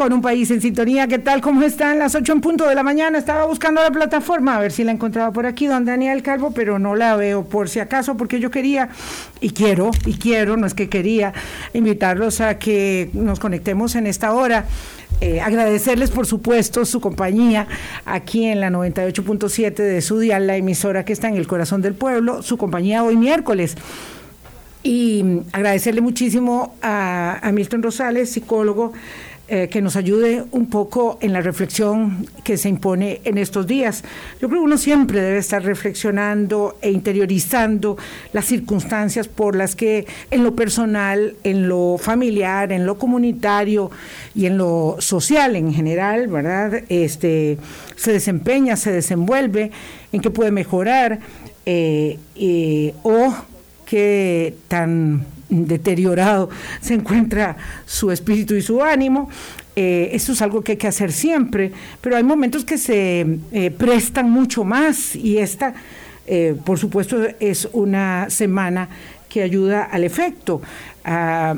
Con un país en sintonía, ¿qué tal? ¿Cómo están? Las 8 en punto de la mañana. Estaba buscando la plataforma, a ver si la encontraba por aquí, don Daniel Calvo, pero no la veo por si acaso, porque yo quería, y quiero, y quiero, no es que quería, invitarlos a que nos conectemos en esta hora eh, agradecerles, por supuesto, su compañía aquí en la 98.7 de su dial, la emisora que está en el corazón del pueblo, su compañía hoy miércoles. Y agradecerle muchísimo a, a Milton Rosales, psicólogo, eh, que nos ayude un poco en la reflexión que se impone en estos días. Yo creo que uno siempre debe estar reflexionando e interiorizando las circunstancias por las que en lo personal, en lo familiar, en lo comunitario y en lo social en general, ¿verdad? Este, se desempeña, se desenvuelve, en qué puede mejorar eh, eh, o qué tan deteriorado se encuentra su espíritu y su ánimo. Eh, eso es algo que hay que hacer siempre, pero hay momentos que se eh, prestan mucho más y esta, eh, por supuesto, es una semana que ayuda al efecto. Ah,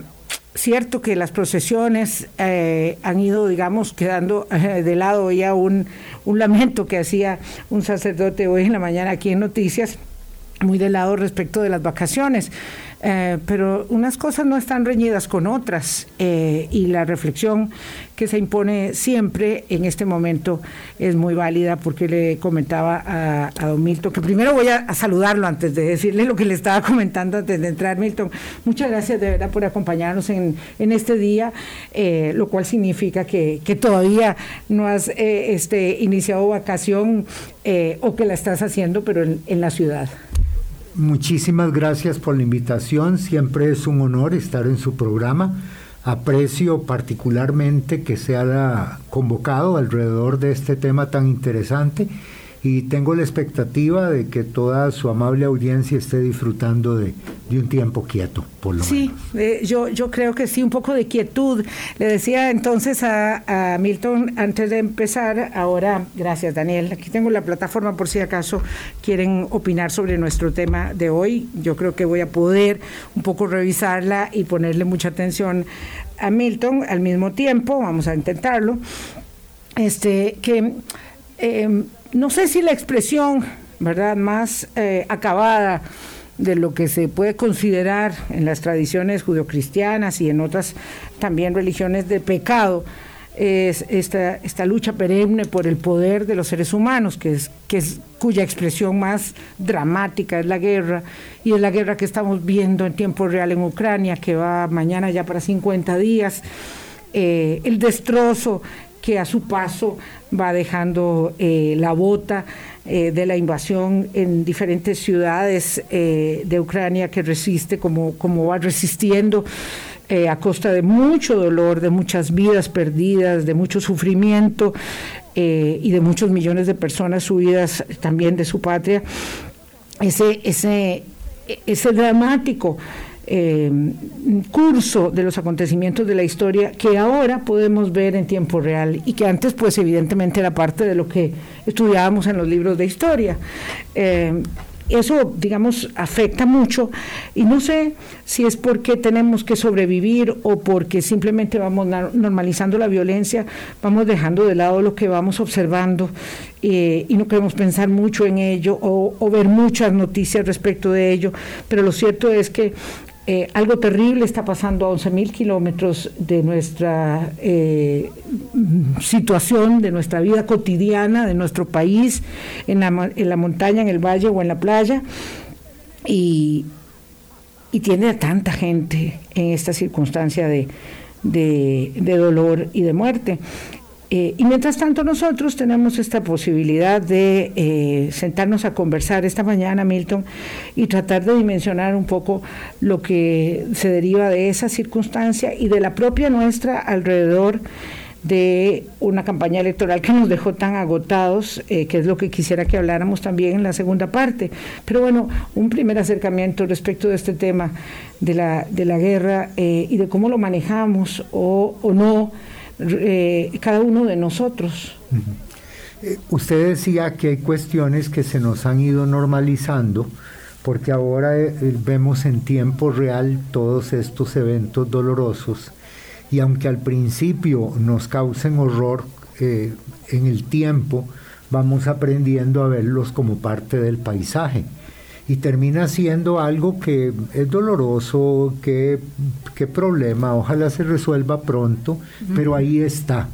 cierto que las procesiones han ido, digamos, quedando de lado ya un, un lamento que hacía un sacerdote hoy en la mañana aquí en Noticias, muy de lado respecto de las vacaciones. Eh, pero unas cosas no están reñidas con otras eh, y la reflexión que se impone siempre en este momento es muy válida porque le comentaba a, don Milton, que primero voy a, saludarlo antes de decirle lo que le estaba comentando antes de entrar, Milton. Muchas gracias de verdad por acompañarnos en, en este día, eh, lo cual significa que, que todavía no has este, iniciado vacación o que la estás haciendo, pero en, en la ciudad. Muchísimas gracias por la invitación. Siempre es un honor estar en su programa. Aprecio particularmente que se haya convocado alrededor de este tema tan interesante y tengo la expectativa de que toda su amable audiencia esté disfrutando de, un tiempo quieto, por lo sí, eh, yo, yo creo que sí, un poco de quietud. Le decía entonces a, a, Milton antes de empezar, ahora, gracias Daniel, aquí tengo la plataforma por si acaso quieren opinar sobre nuestro tema de hoy. Yo creo que voy a poder un poco revisarla y ponerle mucha atención a Milton al mismo tiempo, vamos a intentarlo. Este, que... Eh, no sé si la expresión, ¿verdad?, más eh, acabada de lo que se puede considerar en las tradiciones judeocristianas y en otras también religiones de pecado, es esta, esta lucha perenne por el poder de los seres humanos, que es, que es, cuya expresión más dramática es la guerra, y es la guerra que estamos viendo en tiempo real en Ucrania, que va mañana ya para 50 días, eh, el destrozo que a su paso va dejando eh, la bota eh, de la invasión en diferentes ciudades eh, de Ucrania que resiste como, como va resistiendo a costa de mucho dolor, de muchas vidas perdidas, de mucho sufrimiento y de muchos millones de personas subidas también de su patria. Ese, ese, ese dramático eh, curso de los acontecimientos de la historia que ahora podemos ver en tiempo real y que antes pues evidentemente era parte de lo que estudiábamos en los libros de historia. Eh, eso, digamos, afecta mucho y no sé si es porque tenemos que sobrevivir o porque simplemente vamos normalizando la violencia, vamos dejando de lado lo que vamos observando eh, y no queremos pensar mucho en ello o, ver muchas noticias respecto de ello, pero lo cierto es que eh, algo terrible está pasando a 11.000 kilómetros de nuestra eh, situación, de nuestra vida cotidiana, de nuestro país, en la, montaña, en el valle o en la playa, y, y tiene a tanta gente en esta circunstancia de, de dolor y de muerte. Eh, y mientras tanto nosotros tenemos esta posibilidad de eh, sentarnos a conversar esta mañana, Milton, y tratar de dimensionar un poco lo que se deriva de esa circunstancia y de la propia nuestra alrededor de una campaña electoral que nos dejó tan agotados, eh, que es lo que quisiera que habláramos también en la segunda parte. Pero bueno, un primer acercamiento respecto de este tema de la, de la guerra y de cómo lo manejamos o, o no eh, cada uno de nosotros. Eh, usted decía que hay cuestiones que se nos han ido normalizando, porque ahora eh, vemos en tiempo real todos estos eventos dolorosos, y aunque al principio nos causen horror, en el tiempo vamos aprendiendo a verlos como parte del paisaje y termina siendo algo que es doloroso, qué problema, ojalá se resuelva pronto, pero ahí está,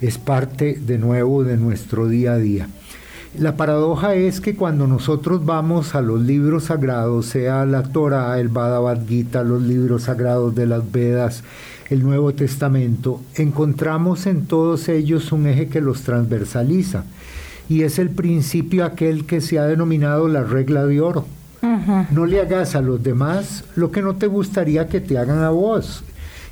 es parte de nuevo de nuestro día a día. La paradoja es que cuando nosotros vamos a los libros sagrados, sea la Torah, el Bhagavad Gita, los libros sagrados de las Vedas, el Nuevo Testamento, encontramos en todos ellos un eje que los transversaliza y es el principio aquel que se ha denominado la regla de oro. No le hagas a los demás lo que no te gustaría que te hagan a vos.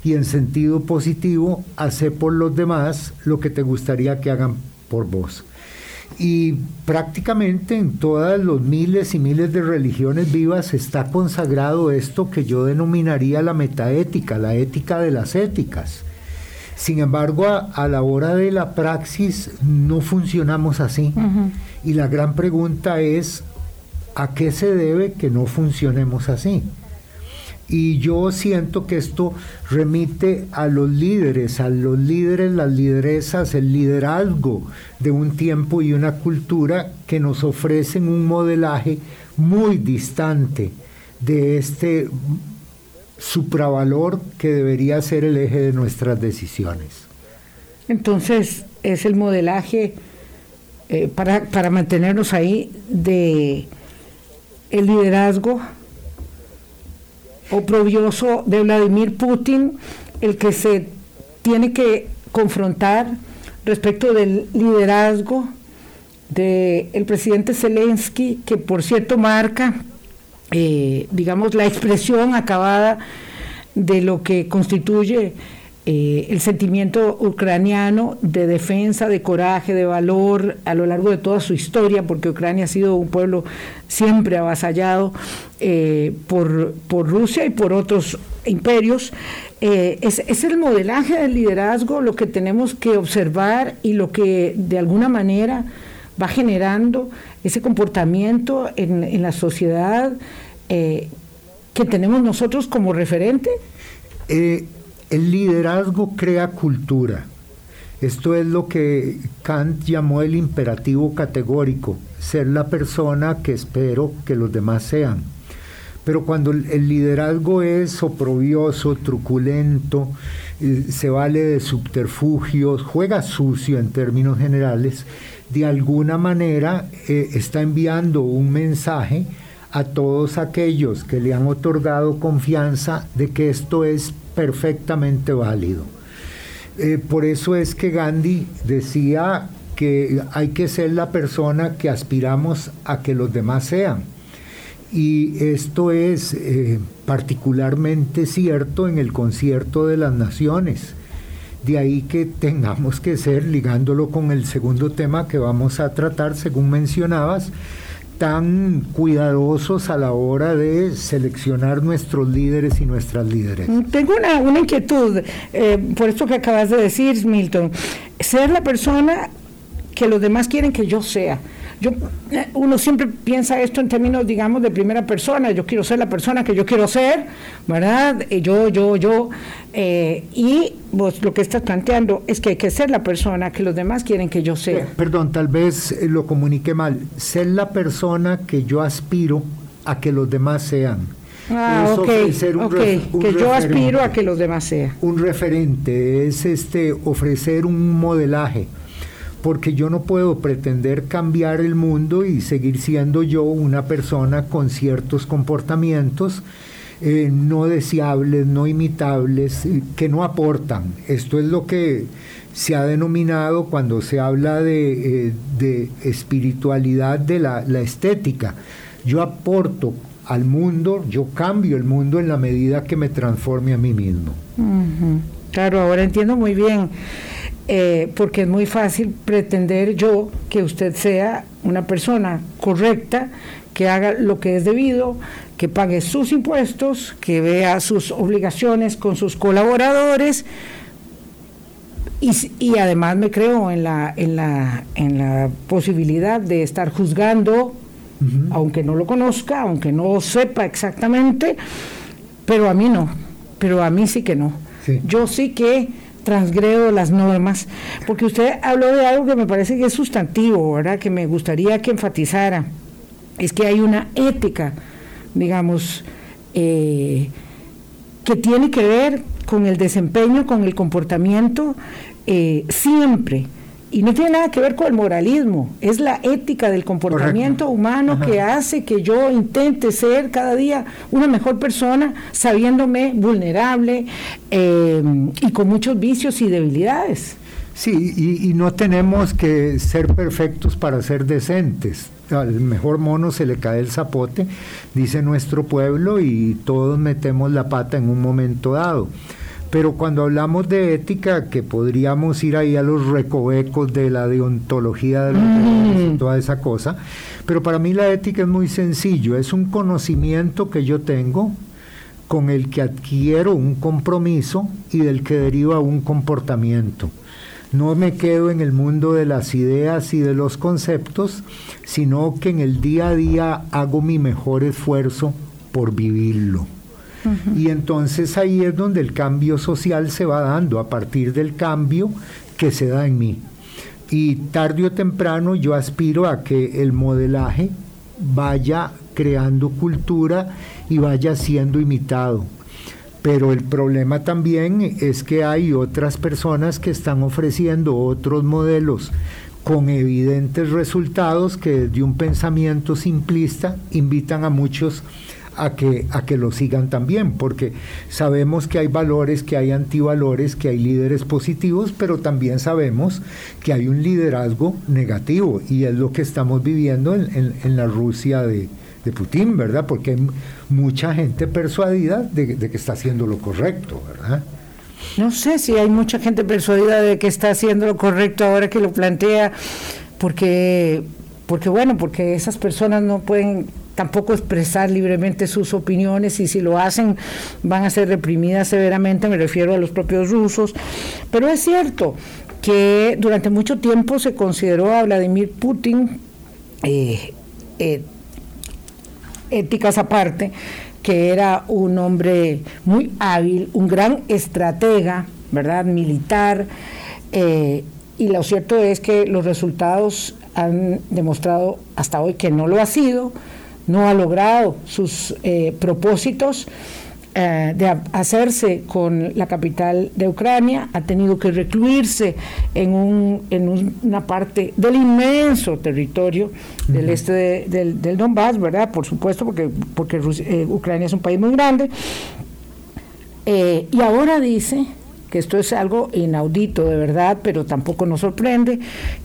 Y en sentido positivo, hace por los demás lo que te gustaría que hagan por vos. Y prácticamente en todas los miles y miles de religiones vivas está consagrado esto que yo denominaría la metaética, la ética de las éticas. Sin embargo, a, la hora de la praxis no funcionamos así. Y la gran pregunta es, ¿a qué se debe que no funcionemos así? Y yo siento que esto remite a los líderes, a los líderes, las lideresas, el liderazgo de un tiempo y una cultura que nos ofrecen un modelaje muy distante de este supravalor que debería ser el eje de nuestras decisiones. Entonces, es el modelaje eh, para, para, mantenernos ahí de el liderazgo oprobioso de Vladimir Putin, el que se tiene que confrontar respecto del liderazgo del el presidente Zelensky, que por cierto marca eh, digamos, la expresión acabada de lo que constituye eh, el sentimiento ucraniano de defensa, de coraje, de valor a lo largo de toda su historia, porque Ucrania ha sido un pueblo siempre avasallado eh, por, por, Rusia y por otros imperios. es, es, el modelaje del liderazgo lo que tenemos que observar y lo que de alguna manera va generando ese comportamiento en, la sociedad eh, que tenemos nosotros como referente? Eh, el liderazgo crea cultura. Esto es lo que Kant llamó el imperativo categórico, ser la persona que espero que los demás sean. Pero cuando el liderazgo es oprobioso, truculento, eh, se vale de subterfugios, juega sucio en términos generales, de alguna manera eh, está enviando un mensaje a todos aquellos que le han otorgado confianza de que esto es perfectamente válido. Eh, por eso es que Gandhi decía que hay que ser la persona que aspiramos a que los demás sean. Y esto es eh, particularmente cierto en el concierto de las naciones. De ahí que tengamos que ser, ligándolo con el segundo tema que vamos a tratar, según mencionabas, tan cuidadosos a la hora de seleccionar nuestros líderes y nuestras líderes. Mm, tengo una, inquietud, eh, por esto que acabas de decir, Milton. Ser la persona que los demás quieren que yo sea. Yo, eh, uno siempre piensa esto en términos, digamos, de primera persona. Yo quiero ser la persona que yo quiero ser, ¿verdad? Eh, yo, yo, yo. Eh, y vos lo que estás planteando es que hay que ser la persona que los demás quieren que yo sea. Perdón, tal vez lo comuniqué mal. Ser la persona que yo aspiro a que los demás sean. Ah, ok, que yo aspiro a que los demás sean. Un referente es este ofrecer un modelaje porque yo no puedo pretender cambiar el mundo y seguir siendo yo una persona con ciertos comportamientos eh, no deseables, no imitables, que no aportan. Esto es lo que se ha denominado cuando se habla de, eh, espiritualidad de la, estética. Yo aporto al mundo, yo cambio el mundo en la medida que me transforme a mí mismo. Claro, ahora entiendo muy bien. Eh, porque es muy fácil pretender yo que usted sea una persona correcta, que haga lo que es debido, que pague sus impuestos, que vea sus obligaciones con sus colaboradores, y, además me creo en la, en la, en la posibilidad de estar juzgando, aunque no lo conozca, aunque no sepa exactamente, pero a mí no, pero a mí sí que no. Yo sí que transgredo las normas, porque usted habló de algo que me parece que es sustantivo, ¿verdad? Que me gustaría que enfatizara, es que hay una ética, digamos, eh, que tiene que ver con el desempeño, con el comportamiento, eh, siempre. Y no tiene nada que ver con el moralismo, es la ética del comportamiento humano que hace que yo intente ser cada día una mejor persona, sabiéndome vulnerable eh, y con muchos vicios y debilidades. Sí, y, y, no tenemos que ser perfectos para ser decentes. Al mejor mono se le cae el zapote, dice nuestro pueblo, y todos metemos la pata en un momento dado. Pero cuando hablamos de ética, que podríamos ir ahí a los recovecos de la deontología de mm. toda esa cosa, pero para mí la ética es muy sencillo, es un conocimiento que yo tengo con el que adquiero un compromiso y del que deriva un comportamiento. No me quedo en el mundo de las ideas y de los conceptos, sino que en el día a día hago mi mejor esfuerzo por vivirlo. Y entonces ahí es donde el cambio social se va dando, a partir del cambio que se da en mí. Y tarde o temprano yo aspiro a que el modelaje vaya creando cultura y vaya siendo imitado. Pero el problema también es que hay otras personas que están ofreciendo otros modelos con evidentes resultados que desde un pensamiento simplista invitan a muchos a que, a que lo sigan también, porque sabemos que hay valores, que hay antivalores, que hay líderes positivos, pero también sabemos que hay un liderazgo negativo y es lo que estamos viviendo en, la Rusia de, Putin, ¿verdad? Porque hay mucha gente persuadida de, de, que está haciendo lo correcto, ¿verdad? No sé si hay mucha gente persuadida de que está haciendo lo correcto ahora que lo plantea, porque, porque bueno, porque esas personas no pueden tampoco expresar libremente sus opiniones y si lo hacen van a ser reprimidas severamente, me refiero a los propios rusos. Pero es cierto que durante mucho tiempo se consideró a Vladimir Putin, eh, eh, éticas aparte, que era un hombre muy hábil, un gran estratega, ¿verdad? Militar. Eh, y lo cierto es que los resultados han demostrado hasta hoy que no lo ha sido no ha logrado sus eh, propósitos eh, de hacerse con la capital de Ucrania, ha tenido que recluirse en, un, en una parte del inmenso territorio del este del, del, Donbass, ¿verdad? Por supuesto, porque, porque eh, Ucrania es un país muy grande. y ahora dice que esto es algo inaudito de verdad, pero tampoco nos sorprende,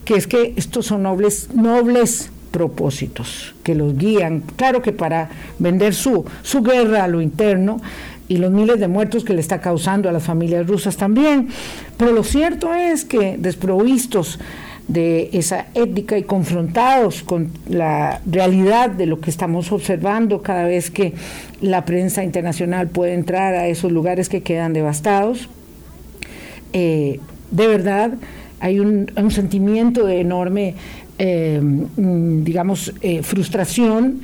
que es que estos son nobles, nobles propósitos que los guían, claro que para vender su, su guerra a lo interno y los miles de muertos que le está causando a las familias rusas también, pero lo cierto es que desprovistos de esa ética y confrontados con la realidad de lo que estamos observando cada vez que la prensa internacional puede entrar a esos lugares que quedan devastados, eh, de verdad hay un, un sentimiento de enorme eh, mm, digamos, eh, frustración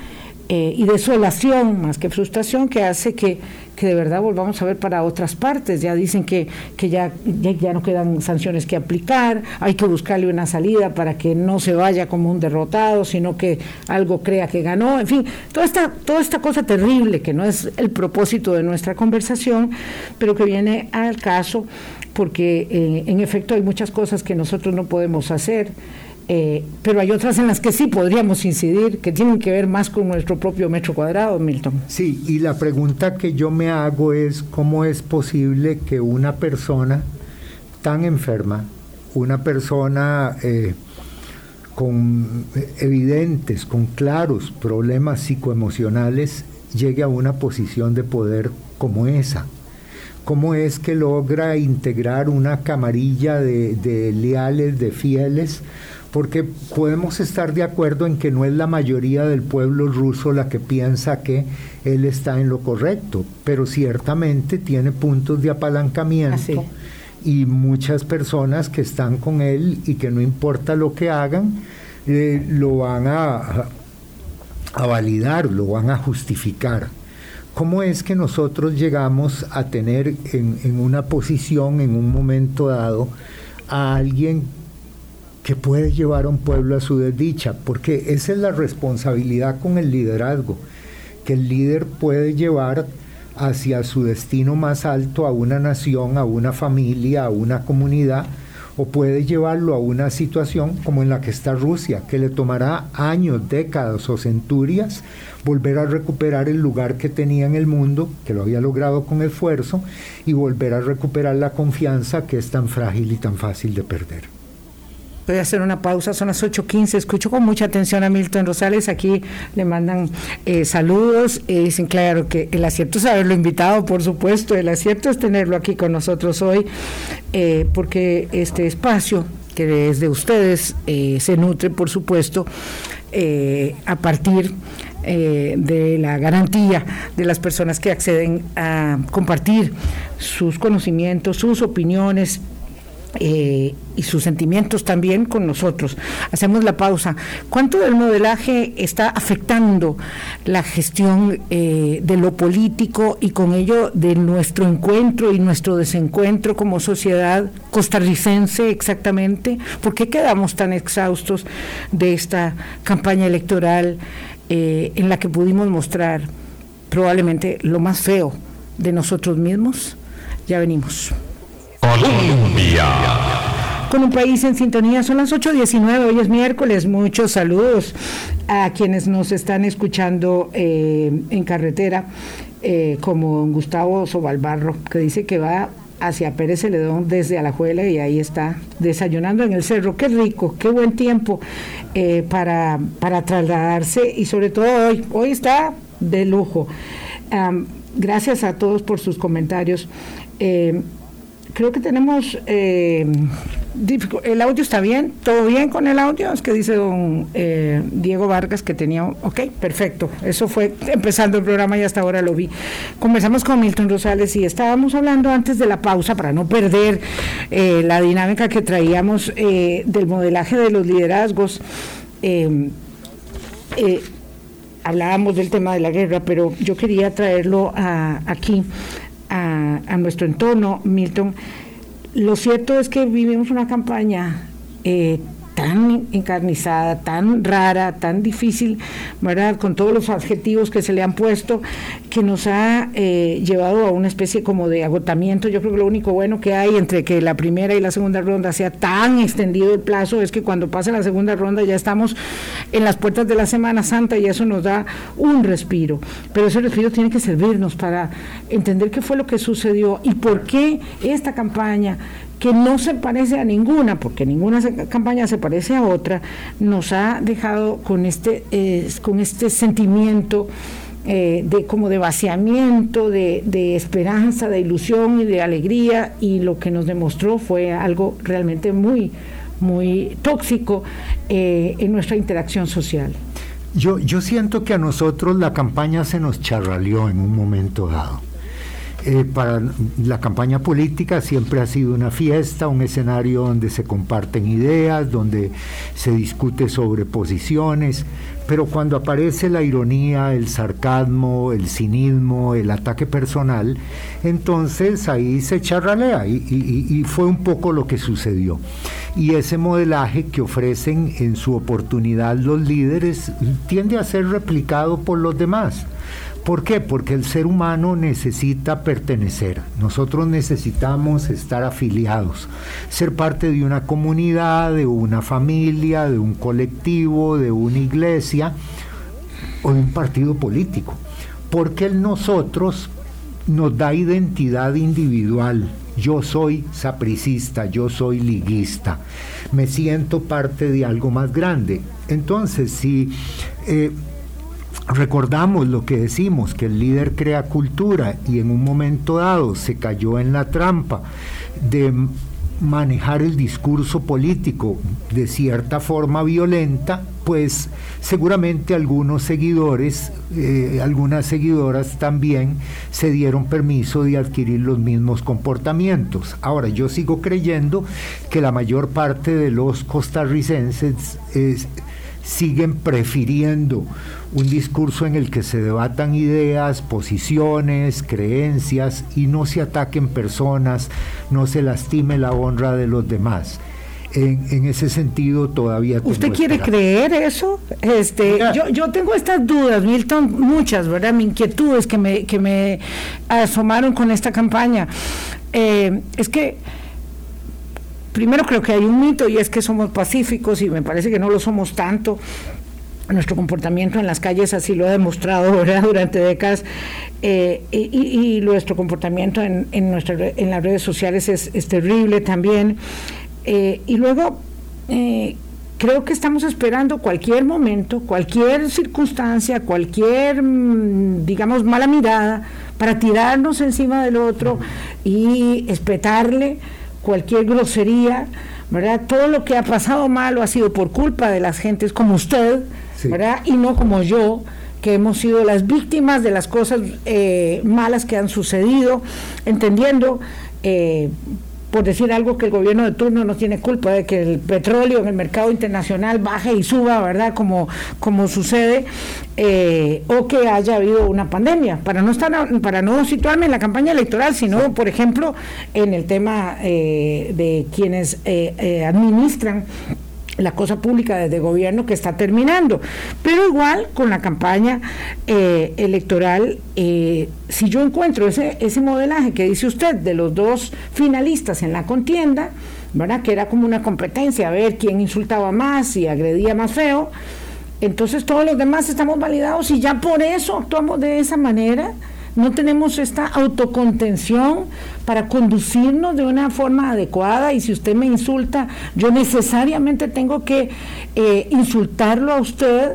eh, y desolación, más que frustración, que hace que, de verdad volvamos a ver para otras partes. Ya dicen que, que ya, ya, no quedan sanciones que aplicar, hay que buscarle una salida para que no se vaya como un derrotado, sino que algo crea que ganó. En fin, toda esta, toda esta cosa terrible que no es el propósito de nuestra conversación, pero que viene al caso porque en efecto hay muchas cosas que nosotros no podemos hacer. Eh, pero hay otras en las que sí podríamos incidir, que tienen que ver más con nuestro propio metro cuadrado, Milton. Sí, y la pregunta que yo me hago es cómo es posible que una persona tan enferma, una persona eh, con evidentes, con claros problemas psicoemocionales, llegue a una posición de poder como esa. ¿Cómo es que logra integrar una camarilla de, de leales, de fieles, porque podemos estar de acuerdo en que no es la mayoría del pueblo ruso la que piensa que él está en lo correcto, pero ciertamente tiene puntos de apalancamiento y muchas personas que están con él y que no importa lo que hagan, eh, lo van a, a validar, lo van a justificar. ¿Cómo es que nosotros llegamos a tener en, en, una posición, en un momento dado, a alguien que puede llevar a un pueblo a su desdicha? Porque esa es la responsabilidad con el liderazgo, que el líder puede llevar hacia su destino más alto a una nación, a una familia, a una comunidad, o puede llevarlo a una situación como en la que está Rusia, que le tomará años, décadas o centurias volver a recuperar el lugar que tenía en el mundo, que lo había logrado con esfuerzo, y volver a recuperar la confianza que es tan frágil y tan fácil de perder. Voy a hacer una pausa, son las 8.15. Escucho con mucha atención a Milton Rosales. Aquí le mandan eh, saludos. y dicen, claro, que el acierto es haberlo invitado, por supuesto. El acierto es tenerlo aquí con nosotros hoy, eh, porque este espacio que es de ustedes eh, se nutre, por supuesto, a partir de la garantía de las personas que acceden a compartir sus conocimientos, sus opiniones eh, y sus sentimientos también con nosotros. Hacemos la pausa. ¿Cuánto del modelaje está afectando la gestión eh, de lo político y con ello de nuestro encuentro y nuestro desencuentro como sociedad costarricense exactamente? ¿Por qué quedamos tan exhaustos de esta campaña electoral eh, en la que pudimos mostrar probablemente lo más feo de nosotros mismos? Ya venimos. Con un país en sintonía, son las 8.19, hoy es miércoles. Muchos saludos a quienes nos están escuchando eh, en carretera, eh, como Gustavo Sobalbarro, que dice que va hacia Pérez Celedón desde Alajuela y ahí está desayunando en el cerro. Qué rico, qué buen tiempo eh, para, para trasladarse y sobre todo hoy, hoy está de lujo. gracias a todos por sus comentarios creo que tenemos eh, el audio está bien, todo bien con el audio, es que dice don eh, Diego Vargas que tenía, ok, perfecto, eso fue empezando el programa y hasta ahora lo vi. Conversamos con Milton Rosales y estábamos hablando antes de la pausa para no perder eh, la dinámica que traíamos del modelaje de los liderazgos. hablábamos del tema de la guerra, pero yo quería traerlo a, aquí a, nuestro entorno, Milton, lo cierto es que vivimos una campaña eh, tan encarnizada, tan rara, tan difícil, ¿verdad? Con todos los adjetivos que se le han puesto, que nos ha eh, llevado a una especie como de agotamiento. Yo creo que lo único bueno que hay entre que la primera y la segunda ronda sea tan extendido el plazo es que cuando pase la segunda ronda ya estamos en las puertas de la Semana Santa y eso nos da un respiro. Pero ese respiro tiene que servirnos para entender qué fue lo que sucedió y por qué esta campaña que no se parece a ninguna, porque ninguna campaña se parece a otra, nos ha dejado con este, eh, con este sentimiento eh, de como de vaciamiento, de, esperanza, de ilusión y de alegría, y lo que nos demostró fue algo realmente muy, muy tóxico eh, en nuestra interacción social. Yo, yo siento que a nosotros la campaña se nos charraleó en un momento dado. Eh, para la campaña política siempre ha sido una fiesta, un escenario donde se comparten ideas, donde se discute sobre posiciones, pero cuando aparece la ironía, el sarcasmo, el cinismo, el ataque personal, entonces ahí se charralea y, y fue un poco lo que sucedió. Y ese modelaje que ofrecen en su oportunidad los líderes tiende a ser replicado por los demás. ¿Por qué? Porque el ser humano necesita pertenecer. Nosotros necesitamos estar afiliados, ser parte de una comunidad, de una familia, de un colectivo, de una iglesia o de un partido político. Porque el nosotros nos da identidad individual. Yo soy sapricista, yo soy liguista, me siento parte de algo más grande. Entonces, si eh, recordamos lo que decimos, que el líder crea cultura y en un momento dado se cayó en la trampa de manejar el discurso político de cierta forma violenta, pues seguramente algunos seguidores, eh, algunas seguidoras también se dieron permiso de adquirir los mismos comportamientos. Ahora, yo sigo creyendo que la mayor parte de los costarricenses siguen prefiriendo un discurso en el que se debatan ideas, posiciones, creencias y no se ataquen personas, no se lastime la honra de los demás. En, ese sentido todavía ¿Usted quiere creer eso? Este, yo, yo tengo estas dudas, Milton, muchas, ¿verdad? Mi inquietudes que me, que me asomaron con esta campaña. Eh, es que primero creo que hay un mito y es que somos pacíficos y me parece que no lo somos tanto. Nuestro comportamiento en las calles así lo ha demostrado durante décadas. Eh, y, nuestro comportamiento en, en, en las redes sociales es, terrible también. Eh, y luego eh, creo que estamos esperando cualquier momento, cualquier circunstancia, cualquier, mm, digamos, mala mirada para tirarnos encima del otro y espetarle cualquier grosería. ¿verdad? Todo lo que ha pasado malo ha sido por culpa de las gentes como usted, ¿verdad? Y no como yo, que hemos sido las víctimas de las cosas eh, malas que han sucedido, entendiendo eh, por decir algo que el gobierno de turno no tiene culpa de que el petróleo en el mercado internacional baje y suba, ¿verdad? Como, como sucede, eh, o que haya habido una pandemia, para no estar, para no situarme en la campaña electoral, sino, por ejemplo, en el tema eh, de quienes eh, administran la cosa pública desde gobierno que está terminando. Pero igual con la campaña eh, electoral, eh, si yo encuentro ese, ese modelaje que dice usted de los dos finalistas en la contienda, ¿verdad? que era como una competencia, a ver quién insultaba más y agredía más feo, entonces todos los demás estamos validados y ya por eso actuamos de esa manera no tenemos esta autocontención para conducirnos de una forma adecuada y si usted me insulta, yo necesariamente tengo que eh, insultarlo a usted.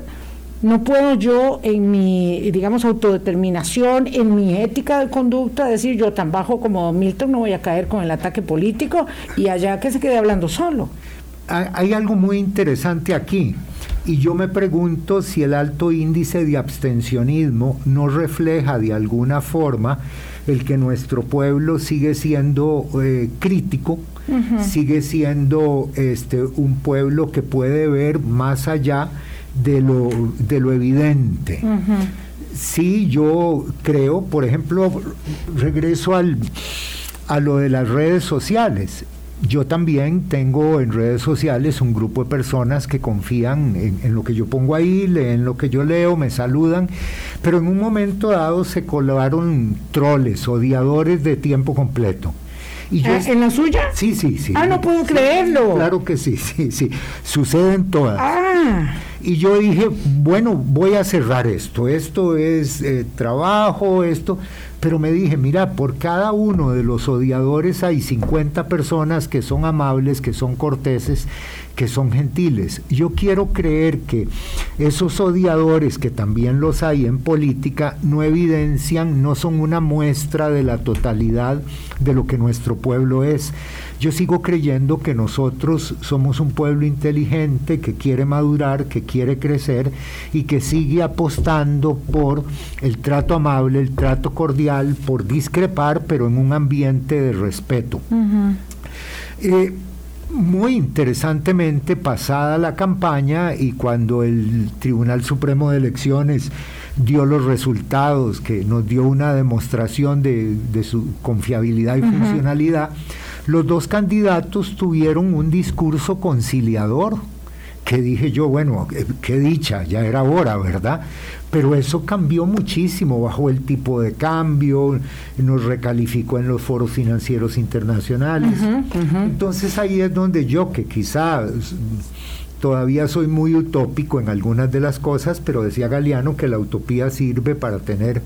No puedo yo en mi, digamos, autodeterminación, en mi ética de conducta, decir yo tan bajo como Milton no voy a caer con el ataque político y allá que se quede hablando solo. Hay algo muy interesante aquí. Y yo me pregunto si el alto índice de abstencionismo no refleja de alguna forma el que nuestro pueblo sigue siendo eh, crítico, sigue siendo este, un pueblo que puede ver más allá de lo, de lo evidente. Sí, yo creo, por ejemplo, regreso al, a lo de las redes sociales yo también tengo en redes sociales un grupo de personas que confían en, lo que yo pongo ahí, leen lo que yo leo, me saludan, pero en un momento dado se colaron troles, odiadores de tiempo completo. Y ah, ¿En la suya? Sí, sí, sí. Ah, no puedo creerlo. Claro que sí, sí, sí. Suceden todas. Ah. Y yo dije, bueno, voy a cerrar esto. Esto es eh, trabajo, esto pero me dije, mira, por cada uno de los odiadores hay 50 personas que son amables, que son corteses, que son gentiles. Yo quiero creer que esos odiadores, que también los hay en política, no evidencian, no son una muestra de la totalidad de lo que nuestro pueblo es. Yo sigo creyendo que nosotros somos un pueblo inteligente, que quiere madurar, que quiere crecer y que sigue apostando por el trato amable, el trato cordial, por discrepar, pero en un ambiente de respeto muy interesantemente pasada la campaña y cuando el Tribunal Supremo de Elecciones dio los resultados, que nos dio una demostración de, su confiabilidad y funcionalidad, los dos candidatos tuvieron un discurso conciliador que dije yo, bueno, qué dicha, ya era hora, ¿verdad? Pero eso cambió muchísimo, bajó el tipo de cambio, nos recalificó en los foros financieros internacionales. Entonces ahí es donde yo, que quizás todavía soy muy utópico en algunas de las cosas, pero decía Galeano que la utopía sirve para tener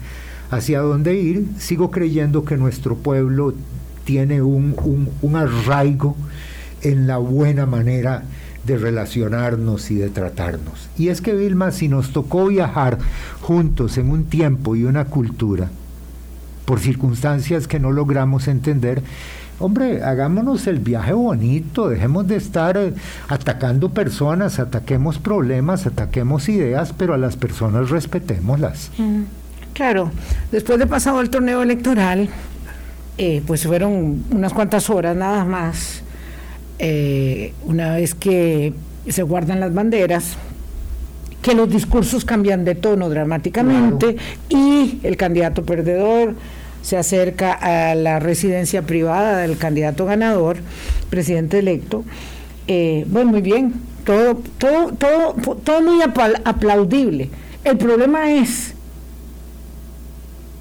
hacia dónde ir, sigo creyendo que nuestro pueblo tiene un, un, un arraigo en la buena manera de relacionarnos y de tratarnos. Y es que Vilma, si nos tocó viajar juntos en un tiempo y una cultura, por circunstancias que no logramos entender, Hombre, hagámonos el viaje bonito, dejemos de estar eh, atacando personas, ataquemos problemas, ataquemos ideas, pero a las personas respetémoslas. Mm. Claro, después de pasado el torneo electoral, eh, pues fueron unas cuantas horas nada más, eh, una vez que se guardan las banderas, que los discursos cambian de tono dramáticamente y el candidato perdedor se acerca a la residencia privada del candidato ganador, presidente electo. Eh, bueno, muy bien, todo, todo, todo, todo muy aplaudible. El problema es,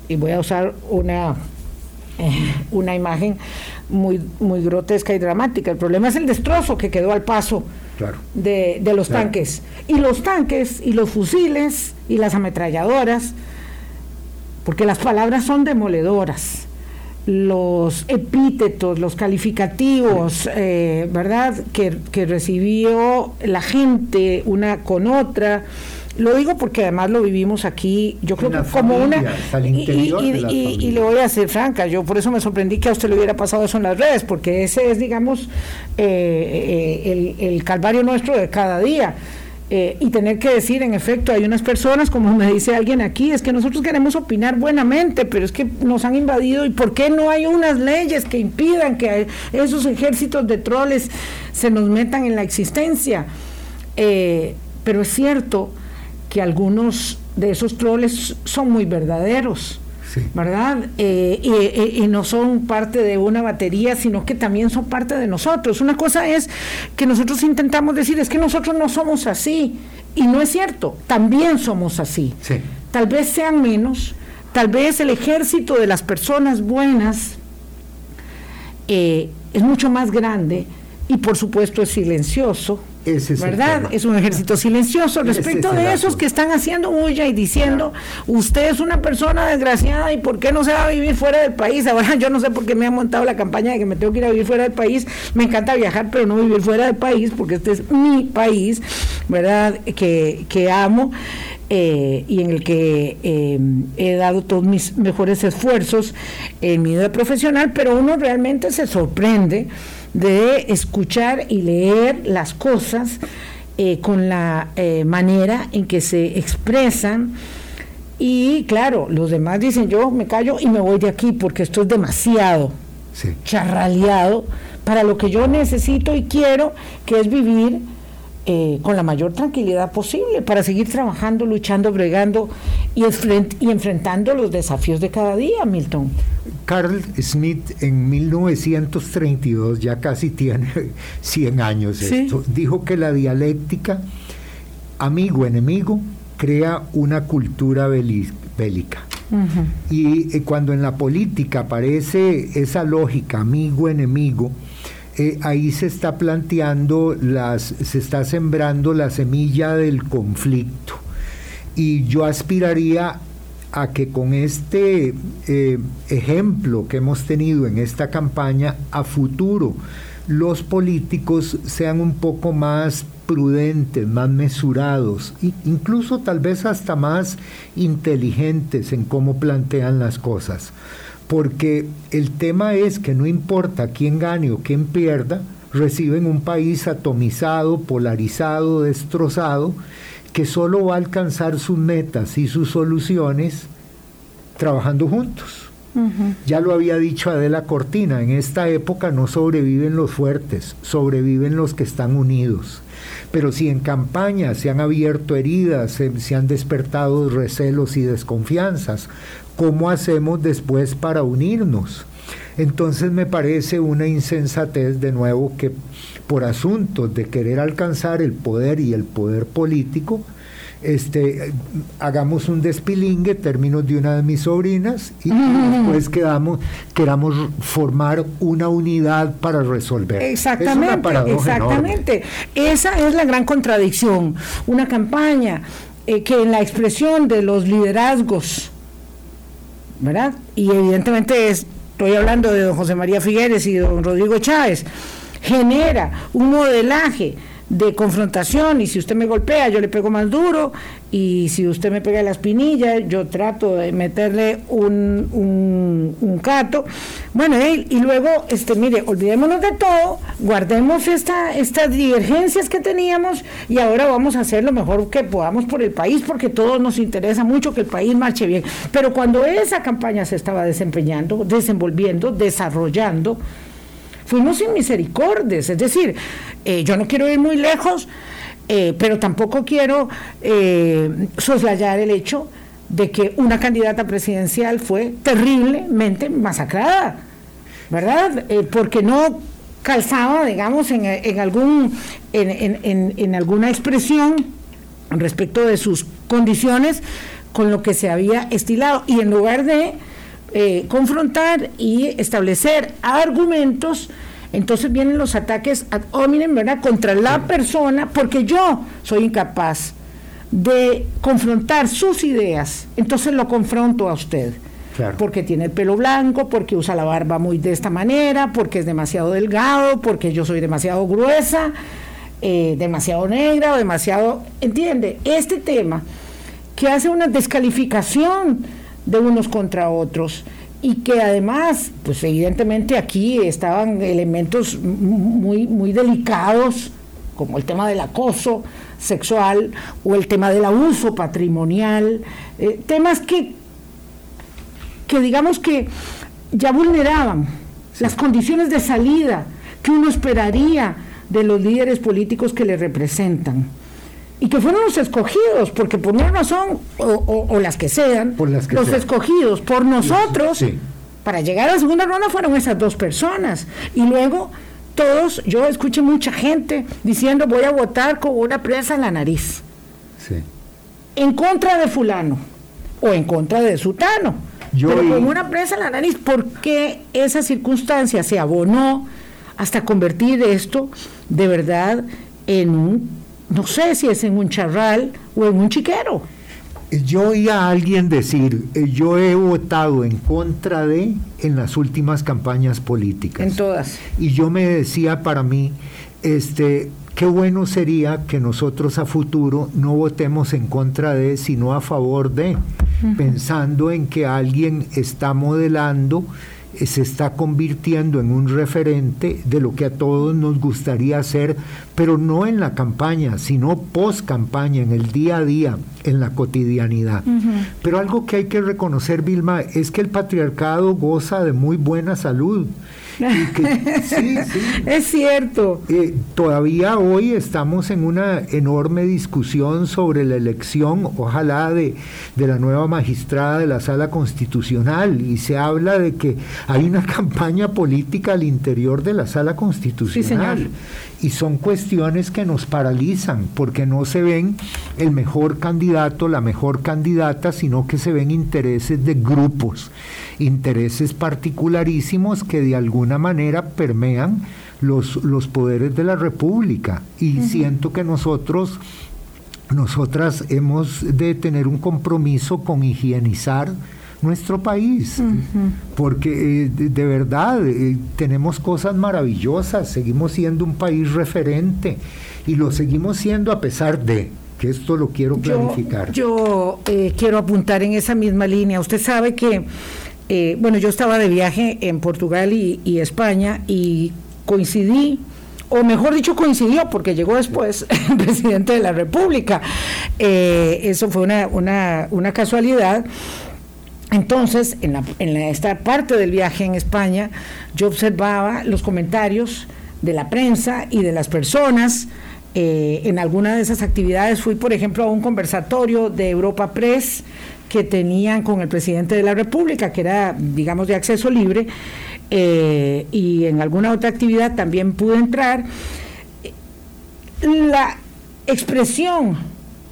y voy a usar una, eh, una imagen muy, muy grotesca y dramática, el problema es el destrozo que quedó al paso de, los tanques. Y los tanques y los fusiles y las ametralladoras porque las palabras son demoledoras. Los epítetos, los calificativos, eh, ¿verdad?, que, recibió la gente una con otra. Lo digo porque además lo vivimos aquí, yo creo que como una... Y, le voy a ser franca, yo por eso me sorprendí que a usted le hubiera pasado eso en las redes, porque ese es, digamos, eh, eh, el, el calvario nuestro de cada día eh, y tener que decir, en efecto, hay unas personas, como me dice alguien aquí, es que nosotros queremos opinar buenamente, pero es que nos han invadido y ¿por qué no hay unas leyes que impidan que esos ejércitos de troles se nos metan en la existencia? Eh, pero es cierto que algunos de esos troles son muy verdaderos. ¿verdad? Eh, y, no son parte de una batería, sino que también son parte de nosotros. Una cosa es que nosotros intentamos decir, es que nosotros no somos así, y no es cierto, también somos así. Tal vez sean menos, tal vez el ejército de las personas buenas eh, es mucho más grande y por supuesto es silencioso ¿Verdad? Es un ejército silencioso respecto de esos que están haciendo huya y diciendo, usted es una persona desgraciada y ¿por qué no se va a vivir fuera del país? Ahora yo no sé por qué me han montado la campaña de que me tengo que ir a vivir fuera del país. Me encanta viajar, pero no vivir fuera del país porque este es mi país, ¿verdad? Que, que amo. Eh, y en el que eh, he dado todos mis mejores esfuerzos en mi vida profesional, pero uno realmente se sorprende de escuchar y leer las cosas eh, con la eh, manera en que se expresan. Y claro, los demás dicen, yo me callo y me voy de aquí porque esto es demasiado charraleado para lo que yo necesito y quiero, que es vivir eh, con la mayor tranquilidad posible para seguir trabajando, luchando, bregando y, y enfrentando los desafíos de cada día, Milton. Carl Smith en 1932, ya casi tiene 100 años esto, dijo que la dialéctica, amigo-enemigo, crea una cultura bélica. Y eh, cuando en la política aparece esa lógica amigo-enemigo, eh, ahí se está planteando, las, se está sembrando la semilla del conflicto. Y yo aspiraría a que con este eh, ejemplo que hemos tenido en esta campaña, a futuro los políticos sean un poco más prudentes, más mesurados, incluso tal vez hasta más inteligentes en cómo plantean las cosas. Porque el tema es que no importa quién gane o quién pierda, reciben un país atomizado, polarizado, destrozado, que solo va a alcanzar sus metas y sus soluciones trabajando juntos. Ya lo había dicho Adela Cortina, en esta época no sobreviven los fuertes, sobreviven los que están unidos. Pero si en campaña se han abierto heridas, se, se han despertado recelos y desconfianzas, ¿cómo hacemos después para unirnos? Entonces me parece una insensatez de nuevo que por asuntos de querer alcanzar el poder y el poder político, este, hagamos un despilingue, términos de una de mis sobrinas, y después quedamos, queramos formar una unidad para resolver. Exactamente, exactamente. Esa es la gran contradicción. Una campaña eh, que en la expresión de los liderazgos, ¿verdad? Y evidentemente estoy hablando de don José María Figueres y don Rodrigo Chávez, genera un modelaje de confrontación y si usted me golpea yo le pego más duro y si usted me pega la espinilla yo trato de meterle un, un, cato. Bueno y luego este mire olvidémonos de todo guardemos esta, estas divergencias que teníamos y ahora vamos a hacer lo mejor que podamos por el país porque todos nos interesa mucho que el país marche bien. Pero cuando esa campaña se estaba desempeñando desenvolviendo desarrollando fuimos sin misericordias. Es decir, eh, yo no quiero ir muy lejos, eh, pero tampoco quiero eh, soslayar el hecho de que una candidata presidencial fue terriblemente masacrada, ¿verdad? porque no calzaba, digamos, en, algún, en, en, alguna expresión respecto de sus condiciones con lo que se había estilado. Y en lugar de eh, confrontar y establecer argumentos, entonces vienen los ataques ad hominem, ¿verdad?, contra la persona, porque yo soy incapaz de confrontar sus ideas, entonces lo confronto a usted. Porque tiene el pelo blanco, porque usa la barba muy de esta manera, porque es demasiado delgado, porque yo soy demasiado gruesa, eh, demasiado negra o demasiado... ¿Entiende? Este tema que hace una descalificación de unos contra otros. Y que además, pues evidentemente aquí estaban elementos muy, muy delicados, como el tema del acoso sexual o el tema del abuso patrimonial, eh, temas que, que digamos que ya vulneraban las condiciones de salida que uno esperaría de los líderes políticos que le representan y que fueron los escogidos, porque por una razón, o, las que sean, los escogidos por nosotros, para llegar a la segunda ronda fueron esas dos personas. Y luego todos, yo escuché mucha gente diciendo voy a votar con una presa en la nariz. En contra de fulano o en contra de sutano. pero con una presa en la nariz, ¿por qué esa circunstancia se abonó hasta convertir esto de verdad en un no sé si es en un charral o en un chiquero. Yo oí a alguien decir, eh, yo he votado en contra de en las últimas campañas políticas. En todas. Y yo me decía para mí, este, qué bueno sería que nosotros a futuro no votemos en contra de, sino a favor de, pensando en que alguien está modelando se está convirtiendo en un referente de lo que a todos nos gustaría hacer, pero no en la campaña, sino post campaña, en el día a día, en la cotidianidad. Pero algo que hay que reconocer, Vilma, es que el patriarcado goza de muy buena salud. Sí, sí. Es cierto. Eh, todavía hoy estamos en una enorme discusión sobre la elección, ojalá, de, de la nueva magistrada de la sala constitucional y se habla de que hay una campaña política al interior de la sala constitucional. y son cuestiones que nos paralizan porque no se ven el mejor candidato, la mejor candidata, sino que se ven intereses de grupos, intereses particularísimos que de alguna manera permean los, los poderes de la República. Y siento que nosotros, nosotras hemos de tener un compromiso con higienizar nuestro país, porque eh, de, verdad eh, tenemos cosas maravillosas, seguimos siendo un país referente y lo seguimos siendo a pesar de que esto lo quiero clarificar. Yo, eh, quiero apuntar en esa misma línea. Usted sabe que, bueno, yo estaba de viaje en Portugal y, España y coincidí o mejor dicho coincidió porque llegó después el presidente de la República. eso fue una, una, casualidad. Entonces, en, esta parte del viaje en España, yo observaba los comentarios de la prensa y de las personas. Eh, en alguna de esas actividades fui, por ejemplo, a un conversatorio de Europa Press que tenían con el presidente de la República, que era, digamos, de acceso libre, eh, y en alguna otra actividad también pude entrar. La expresión,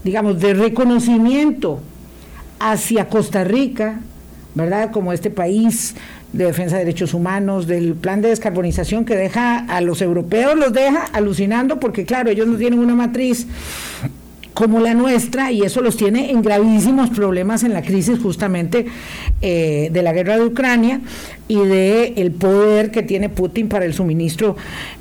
digamos, de reconocimiento hacia Costa Rica, ¿verdad? Como este país de defensa de derechos humanos, del plan de descarbonización que deja a los europeos, los deja alucinando porque claro, ellos no tienen una matriz como la nuestra y eso los tiene en gravísimos problemas en la crisis justamente eh, de la guerra de Ucrania y de el poder que tiene Putin para el suministro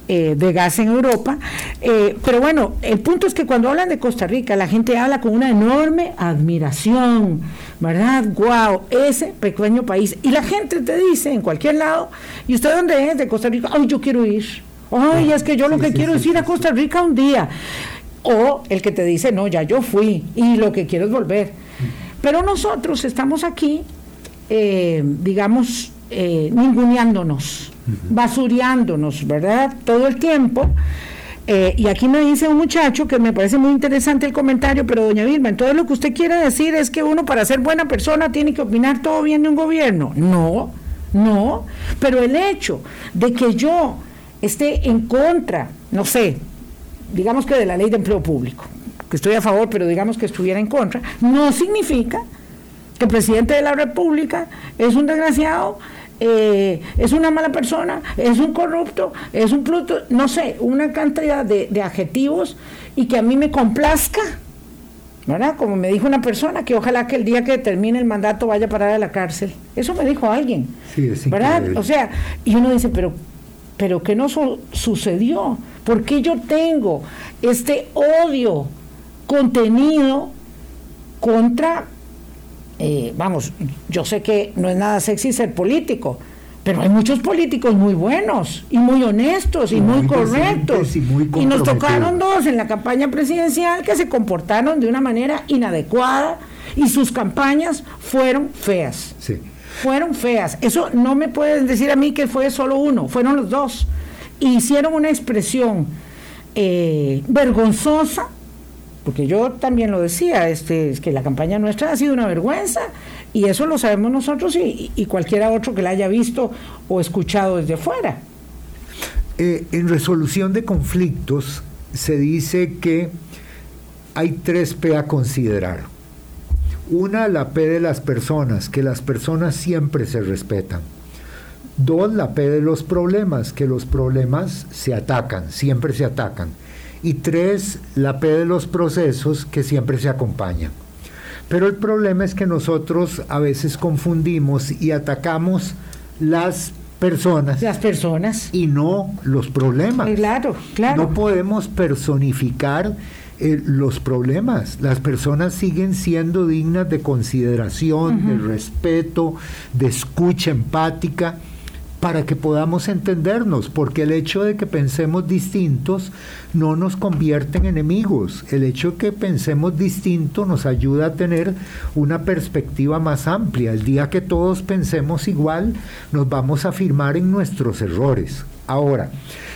eh, de gas en Europa. Eh, pero bueno, el punto es que cuando hablan de Costa Rica, la gente habla con una enorme admiración, ¿verdad? ¡Wow! Ese pequeño país. Y la gente te dice en cualquier lado, ¿y usted dónde es? De Costa Rica. ¡Ay, yo quiero ir! ¡Ay, es que yo lo que quiero es ir a Costa Rica un día! O el que te dice, no, ya yo fui y lo que quiero es volver. Pero nosotros estamos aquí, eh, digamos, eh, ninguneándonos, basureándonos, ¿verdad? Todo el tiempo. Eh, y aquí me dice un muchacho que me parece muy interesante el comentario, pero doña Vilma, entonces lo que usted quiere decir es que uno para ser buena persona tiene que opinar todo bien de un gobierno. No, no, pero el hecho de que yo esté en contra, no sé, digamos que de la ley de empleo público, que estoy a favor, pero digamos que estuviera en contra, no significa que el presidente de la República es un desgraciado, eh, es una mala persona, es un corrupto, es un pluto, no sé, una cantidad de, adjetivos y que a mí me complazca, ¿verdad? Como me dijo una persona, que ojalá que el día que termine el mandato vaya a parar a la cárcel. Eso me dijo alguien, sí, ¿verdad? O sea, y uno dice, pero, pero ¿qué no sucedió? ¿Por qué yo tengo este odio contenido contra, eh, vamos, yo sé que no es nada sexy ser político, pero hay muchos políticos muy buenos y muy honestos y muy, correctos. Y, nos tocaron dos en la campaña presidencial que se comportaron de una manera inadecuada y sus campañas fueron feas. Fueron feas. Eso no me pueden decir a mí que fue solo uno, fueron los dos hicieron una expresión eh, vergonzosa, porque yo también lo decía, este, es que la campaña nuestra ha sido una vergüenza y eso lo sabemos nosotros y, cualquiera otro que la haya visto o escuchado desde fuera. Eh, en resolución de conflictos se dice que hay tres P a considerar. Una, la P de las personas, que las personas siempre se respetan. Dos, la P de los problemas, que los problemas se atacan, siempre se atacan. Y tres, la P de los procesos, que siempre se acompañan. Pero el problema es que nosotros a veces confundimos y atacamos las personas. Las personas. Y no los problemas. Claro, claro. No podemos personificar eh, los problemas. Las personas siguen siendo dignas de consideración, de respeto, de escucha empática para que podamos entendernos, porque el hecho de que pensemos distintos no nos convierte en enemigos, el hecho de que pensemos distinto nos ayuda a tener una perspectiva más amplia. El día que todos pensemos igual, nos vamos a afirmar en nuestros errores. Ahora,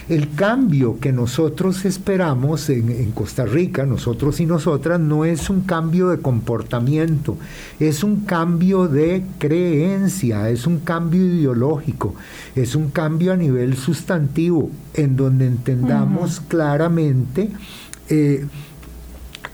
el cambio que nosotros esperamos en, Costa Rica, nosotros y nosotras, no es un cambio de comportamiento, es un cambio de creencia, es un cambio ideológico, es un cambio a nivel sustantivo, en donde entendamos claramente eh,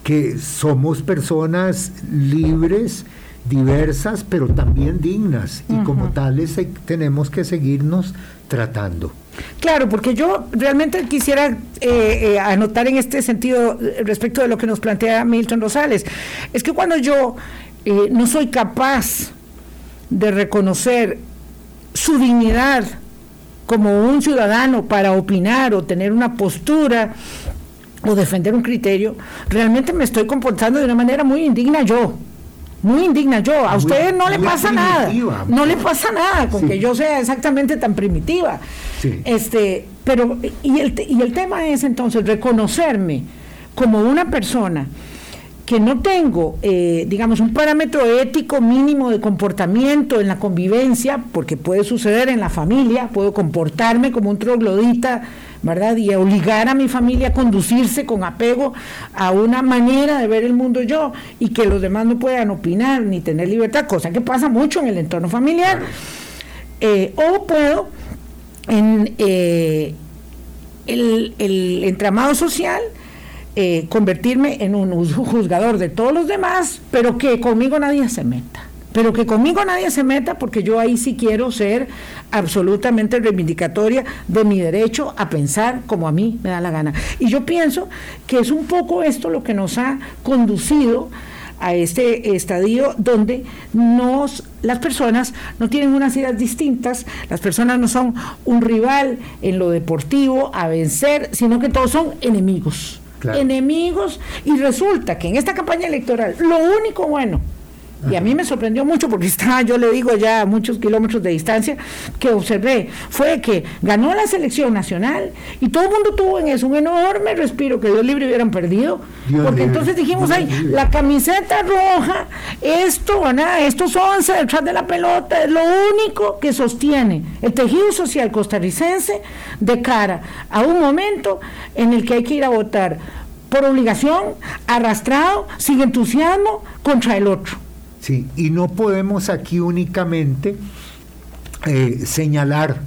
que somos personas libres, diversas, pero también dignas, y como tales tenemos que seguirnos tratando. Claro, porque yo realmente quisiera eh, eh, anotar en este sentido eh, respecto de lo que nos plantea Milton Rosales. Es que cuando yo no soy capaz de reconocer su dignidad como un ciudadano para opinar o tener una postura o defender un criterio, realmente me estoy comportando de una manera muy indigna yo muy indigna yo. A ustedes no le pasa nada. No le pasa nada con que yo sea exactamente tan primitiva. Este, pero, y el, y el tema es entonces reconocerme como una persona que no tengo, eh, digamos, un parámetro ético mínimo de comportamiento en la convivencia, porque puede suceder en la familia, puedo comportarme como un troglodita ¿verdad? Y obligar a mi familia a conducirse con apego a una manera de ver el mundo yo y que los demás no puedan opinar ni tener libertad, cosa que pasa mucho en el entorno familiar. Eh, o puedo en eh, el, entramado social eh, convertirme en un juzgador de todos los demás, pero que conmigo nadie se meta. Pero que conmigo nadie se meta porque yo ahí sí quiero ser absolutamente reivindicatoria de mi derecho a pensar como a mí me da la gana. Y yo pienso que es un poco esto lo que nos ha conducido a este estadio donde nos, las personas no tienen unas ideas distintas, las personas no son un rival en lo deportivo a vencer, sino que todos son enemigos. Enemigos, y resulta que en esta campaña electoral lo único bueno y a mí me sorprendió mucho porque estaba, yo le digo ya a muchos kilómetros de distancia, que observé, fue que ganó la selección nacional y todo el mundo tuvo en eso un enorme respiro que Dios libre hubieran perdido. porque entonces dijimos, ay, la camiseta roja, esto, nada, estos 11 detrás de la pelota, es lo único que sostiene el tejido social costarricense de cara a un momento en el que hay que ir a votar por obligación, arrastrado, sin entusiasmo, contra el otro. Sí, y no podemos aquí únicamente eh, señalar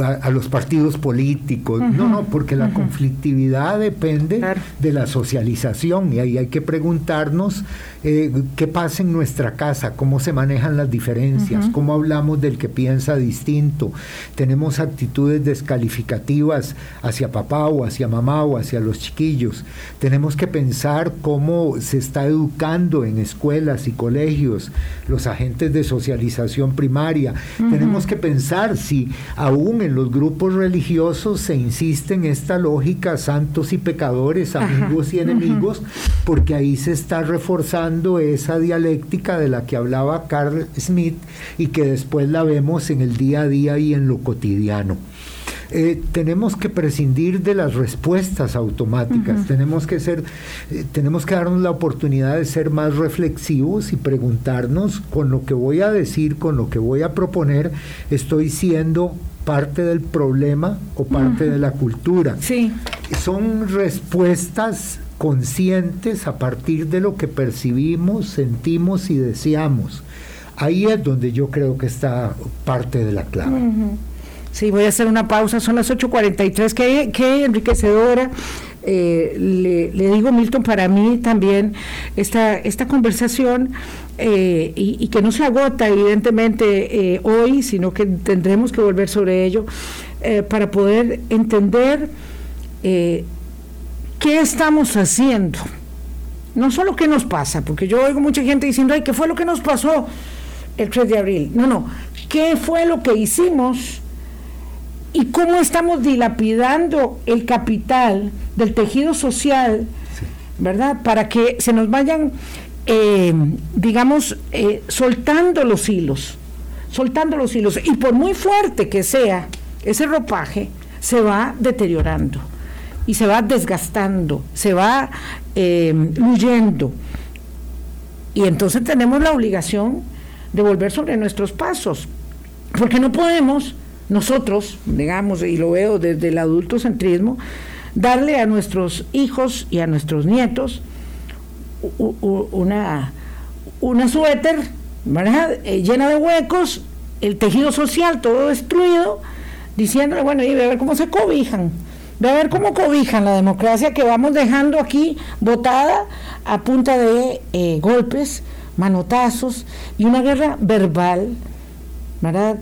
a, los partidos políticos. No, no, porque la conflictividad depende de la socialización y ahí hay que preguntarnos eh, qué pasa en nuestra casa, cómo se manejan las diferencias, cómo hablamos del que piensa distinto. Tenemos actitudes descalificativas hacia papá o hacia mamá o hacia los chiquillos. Tenemos que pensar cómo se está educando en escuelas y colegios los agentes de socialización primaria. Tenemos que pensar si aún en los grupos religiosos se insiste en esta lógica santos y pecadores, amigos y enemigos, porque ahí se está reforzando esa dialéctica de la que hablaba Carl Smith y que después la vemos en el día a día y en lo cotidiano. Eh, tenemos que prescindir de las respuestas automáticas, tenemos que ser, eh, tenemos que darnos la oportunidad de ser más reflexivos y preguntarnos con lo que voy a decir, con lo que voy a proponer, estoy siendo parte del problema o parte de la cultura. Sí. Son respuestas conscientes a partir de lo que percibimos, sentimos y deseamos. Ahí es donde yo creo que está parte de la clave. Sí, voy a hacer una pausa, son las 8.43, qué, qué enriquecedora. Eh, le, le, digo, Milton, para mí también esta, esta conversación eh, y, que no se agota evidentemente eh, hoy, sino que tendremos que volver sobre ello eh, para poder entender qué estamos haciendo. No solo qué nos pasa, porque yo oigo mucha gente diciendo, ay, ¿qué fue lo que nos pasó el 3 de abril? No, no, ¿qué fue lo que hicimos? Y cómo estamos dilapidando el capital del tejido social, ¿verdad? Para que se nos vayan eh, digamos, eh, soltando los hilos, soltando los hilos. Y por muy fuerte que sea ese ropaje, se va deteriorando y se va desgastando, se va eh, huyendo. Y entonces tenemos la obligación de volver sobre nuestros pasos, porque no podemos nosotros, digamos, y lo veo desde el adultocentrismo, darle a nuestros hijos y a nuestros nietos una, una suéter eh, llena de huecos, el tejido social todo destruido, diciéndole, bueno, y a ver cómo se cobijan, ve a ver cómo cobijan la democracia que vamos dejando aquí votada a punta de eh, golpes, manotazos y una guerra verbal, ¿verdad?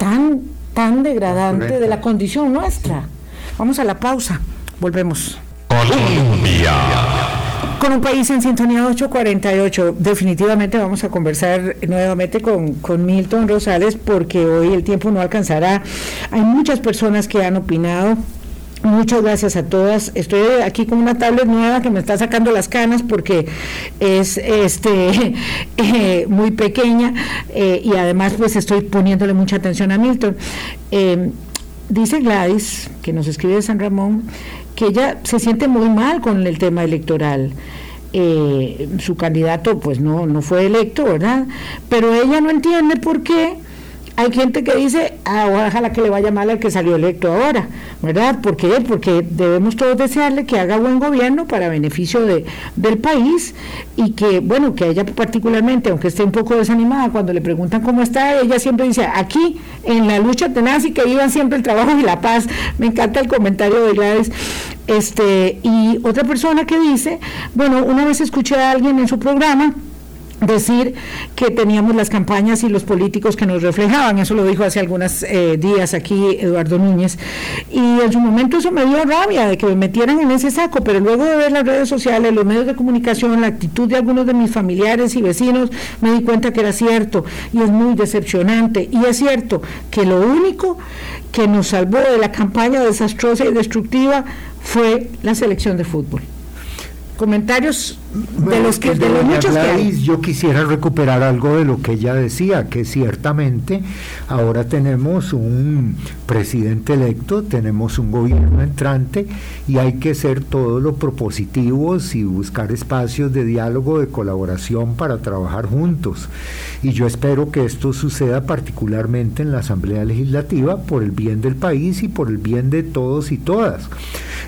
Tan, tan degradante de la condición nuestra. Vamos a la pausa, volvemos. Colombia con un país en sintonía 848. Definitivamente vamos a conversar nuevamente con, con, Milton Rosales porque hoy el tiempo no alcanzará. Hay muchas personas que han opinado. Muchas gracias a todas. Estoy aquí con una tablet nueva que me está sacando las canas porque es este eh, muy pequeña eh, y además pues estoy poniéndole mucha atención a Milton. Eh, dice Gladys, que nos escribe de San Ramón, que ella se siente muy mal con el tema electoral. Eh, su candidato pues no, no fue electo, ¿verdad? Pero ella no entiende por qué hay gente que dice, ah, ojalá que le vaya mal al que salió electo ahora, ¿verdad? ¿Por qué? Porque debemos todos desearle que haga buen gobierno para beneficio de, del país y que, bueno, que ella particularmente, aunque esté un poco desanimada, cuando le preguntan cómo está, ella siempre dice, aquí en la lucha tenaz y que vivan siempre el trabajo y la paz. Me encanta el comentario de Gladys. Este, y otra persona que dice, bueno, una vez escuché a alguien en su programa, decir que teníamos las campañas y los políticos que nos reflejaban. Eso lo dijo hace algunos eh, días aquí Eduardo Núñez. Y en su momento eso me dio rabia de que me metieran en ese saco, pero luego de ver las redes sociales, los medios de comunicación, la actitud de algunos de mis familiares y vecinos, me di cuenta que era cierto y es muy decepcionante. Y es cierto que lo único que nos salvó de la campaña desastrosa y destructiva fue la selección de fútbol comentarios de los que de, los muchos yo quisiera recuperar algo de lo que ella decía que ciertamente ahora tenemos un presidente electo tenemos un gobierno entrante y hay que ser todos los propositivos y buscar espacios de diálogo de colaboración para trabajar juntos. Y yo espero que esto suceda particularmente en la asamblea legislativa por el bien del país y por el bien de todos y todas.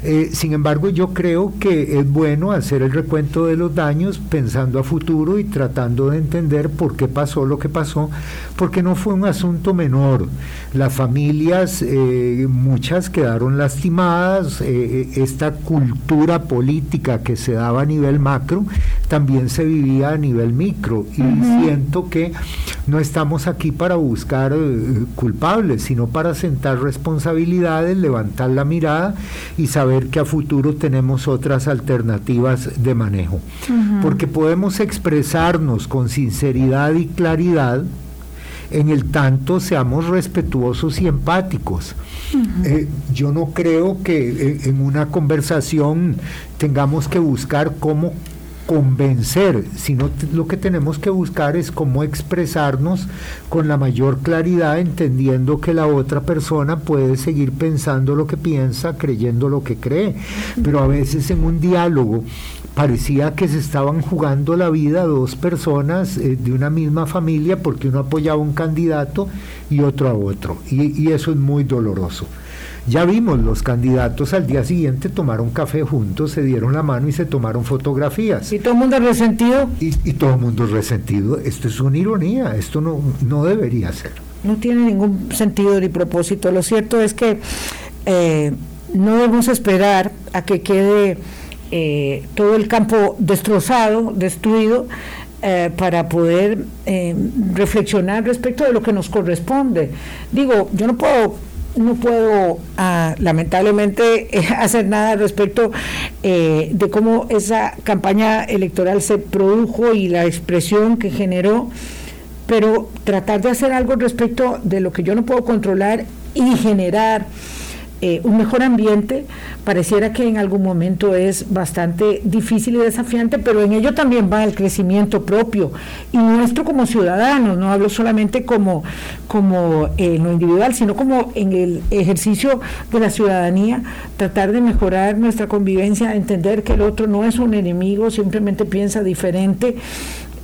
Eh, sin embargo yo creo que es bueno hacer el recuento de los daños pensando a futuro y tratando de entender por qué pasó lo que pasó, porque no fue un asunto menor. Las familias, eh, muchas quedaron lastimadas, eh, eh, esta cultura política que se daba a nivel macro también se vivía a nivel micro. Y siento que no estamos aquí para buscar culpables, sino para sentar responsabilidades, levantar la mirada y saber que a futuro tenemos otras alternativas de manejo. Porque podemos expresarnos con sinceridad y claridad en el tanto seamos respetuosos y empáticos. Eh, yo no creo que eh, en una conversación tengamos que buscar cómo convencer, sino lo que tenemos que buscar es cómo expresarnos con la mayor claridad, entendiendo que la otra persona puede seguir pensando lo que piensa, creyendo lo que cree, pero a veces en un diálogo parecía que se estaban jugando la vida dos personas eh, de una misma familia porque uno apoyaba a un candidato y otro a otro, y eso es muy doloroso. Ya vimos, los candidatos al día siguiente tomaron café juntos, se dieron la mano y se tomaron fotografías. ¿Y todo el mundo resentido? Y, y todo el mundo resentido. Esto es una ironía, esto no, no debería ser. No tiene ningún sentido ni propósito. Lo cierto es que eh, no debemos esperar a que quede eh, todo el campo destrozado, destruido, eh, para poder reflexionar respecto de lo que nos corresponde. Digo, yo no puedo no puedo ah, lamentablemente hacer nada respecto eh, de cómo esa campaña electoral se produjo y la expresión que generó, pero tratar de hacer algo respecto de lo que yo no puedo controlar y generar eh, un mejor ambiente, pareciera que en algún momento es bastante difícil y desafiante, pero en ello también va el crecimiento propio y nuestro como ciudadanos, no hablo solamente como, como en lo individual, sino como en el ejercicio de la ciudadanía, tratar de mejorar nuestra convivencia, entender que el otro no es un enemigo, simplemente piensa diferente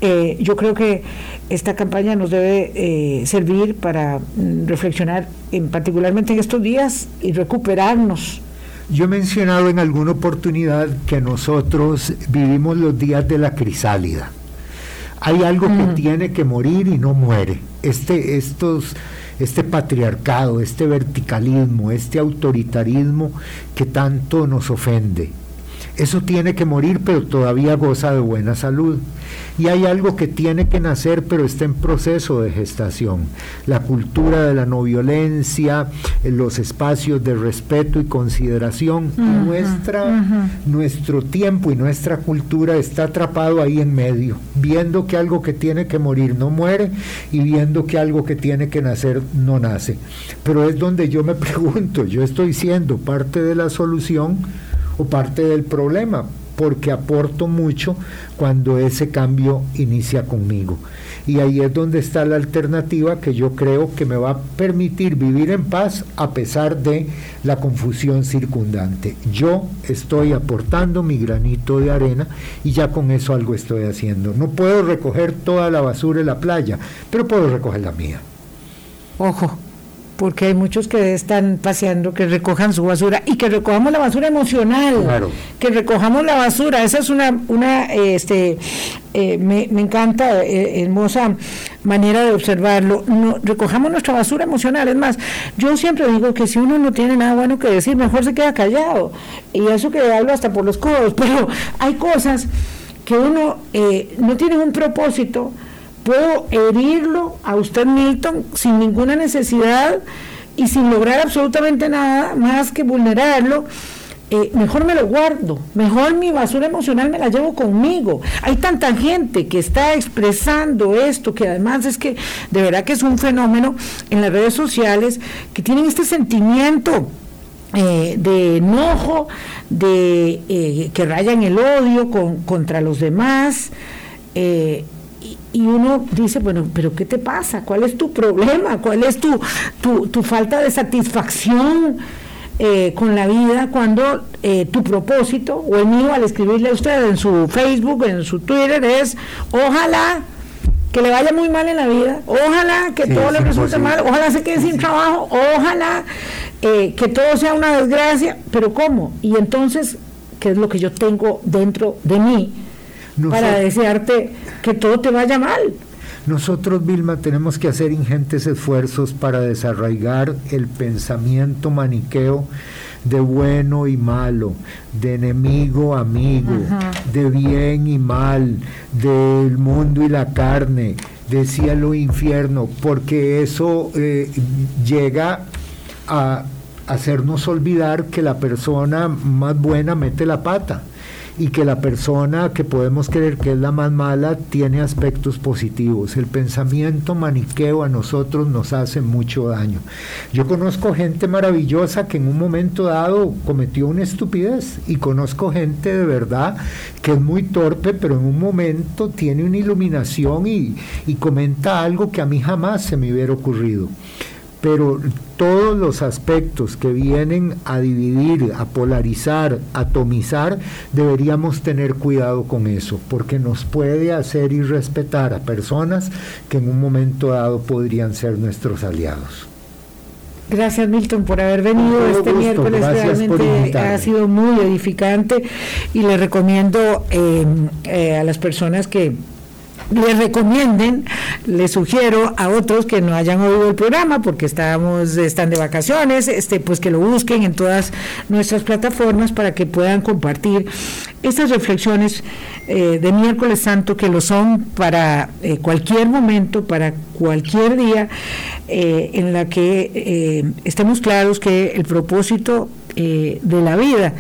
eh, yo creo que esta campaña nos debe eh, servir para mm, reflexionar, en, particularmente en estos días, y recuperarnos. Yo he mencionado en alguna oportunidad que nosotros vivimos los días de la crisálida. Hay algo que tiene que morir y no muere. Este, estos, este patriarcado, este verticalismo, este autoritarismo que tanto nos ofende. Eso tiene que morir, pero todavía goza de buena salud. Y hay algo que tiene que nacer, pero está en proceso de gestación. La cultura de la no violencia, eh, los espacios de respeto y consideración. nuestra, Nuestro tiempo y nuestra cultura está atrapado ahí en medio, viendo que algo que tiene que morir no muere y viendo que algo que tiene que nacer no nace. Pero es donde yo me pregunto, yo estoy siendo parte de la solución o parte del problema, porque aporto mucho cuando ese cambio inicia conmigo. Y ahí es donde está la alternativa que yo creo que me va a permitir vivir en paz a pesar de la confusión circundante. Yo estoy aportando mi granito de arena y ya con eso algo estoy haciendo. No puedo recoger toda la basura en la playa, pero puedo recoger la mía. Ojo, porque hay muchos que están paseando, que recojan su basura y que recojamos la basura emocional, que recojamos la basura, esa es una, una este, eh, me, me, encanta, eh, hermosa manera de observarlo, no, recojamos nuestra basura emocional, es más, yo siempre digo que si uno no tiene nada bueno que decir, mejor se queda callado, y eso que hablo hasta por los codos, pero hay cosas que uno eh, no tiene un propósito, puedo herirlo a usted, Milton, sin ninguna necesidad y sin lograr absolutamente nada más que vulnerarlo. Eh, mejor me lo guardo, mejor mi basura emocional me la llevo conmigo. Hay tanta gente que está expresando esto, que además es que de verdad que es un fenómeno en las redes sociales, que tienen este sentimiento eh, de enojo, de eh, que rayan el odio contra los demás. Y, uno dice, bueno, pero ¿qué te pasa? ¿Cuál es tu problema? ¿Cuál es tu, tu, tu falta de satisfacción? Eh, con la vida cuando eh, tu propósito, o el mío al escribirle a usted en su Facebook, en su Twitter, es ojalá que le vaya muy mal en la vida, ojalá que todo le resulte mal, ojalá se quede sin trabajo, ojalá eh, que todo sea una desgracia, pero ¿cómo? Y entonces, ¿qué es lo que yo tengo dentro de mí para desearte que todo te vaya mal? Nosotros, Vilma, tenemos que hacer ingentes esfuerzos para desarraigar el pensamiento maniqueo de bueno y malo, de enemigo amigo, de bien y mal, del mundo y la carne, de cielo e infierno, porque eso eh, llega a hacernos olvidar que la persona más buena mete la pata y que la persona que podemos creer que es la más mala tiene aspectos positivos. El pensamiento maniqueo a nosotros nos hace mucho daño. Yo conozco gente maravillosa que en un momento dado cometió una estupidez y conozco gente de verdad que es muy torpe, pero en un momento tiene una iluminación y, y comenta algo que a mí jamás se me hubiera ocurrido pero todos los aspectos que vienen a dividir, a polarizar, a atomizar, deberíamos tener cuidado con eso, porque nos puede hacer irrespetar a personas que en un momento dado podrían ser nuestros aliados. Gracias Milton por haber venido este miércoles, realmente ha sido muy edificante y le recomiendo eh, eh, a las personas que les recomienden, les sugiero a otros que no hayan oído el programa porque estamos, están de vacaciones, este, pues que lo busquen en todas nuestras plataformas para que puedan compartir estas reflexiones eh, de miércoles santo que lo son para eh, cualquier momento, para cualquier día, eh, en la que estemos claros que el propósito de la vida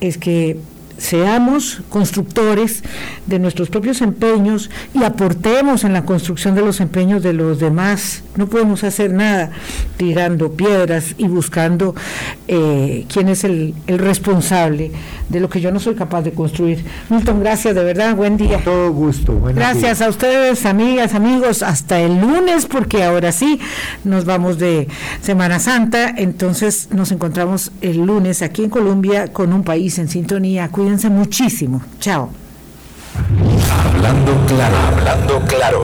es que seamos constructores de nuestros propios empeños y aportemos en la construcción de los empeños de los demás. No podemos hacer nada tirando piedras y buscando eh, quién es el, responsable de lo que yo no soy capaz de construir. Milton, gracias, de verdad, buen día. Todo gusto. Gracias a ustedes, amigas, amigos, hasta el lunes, porque ahora sí nos vamos de Semana Santa, entonces nos encontramos el lunes aquí en Colombia con un país en sintonía. Cuídense muchísimo. Chao. Hablando claro, hablando claro.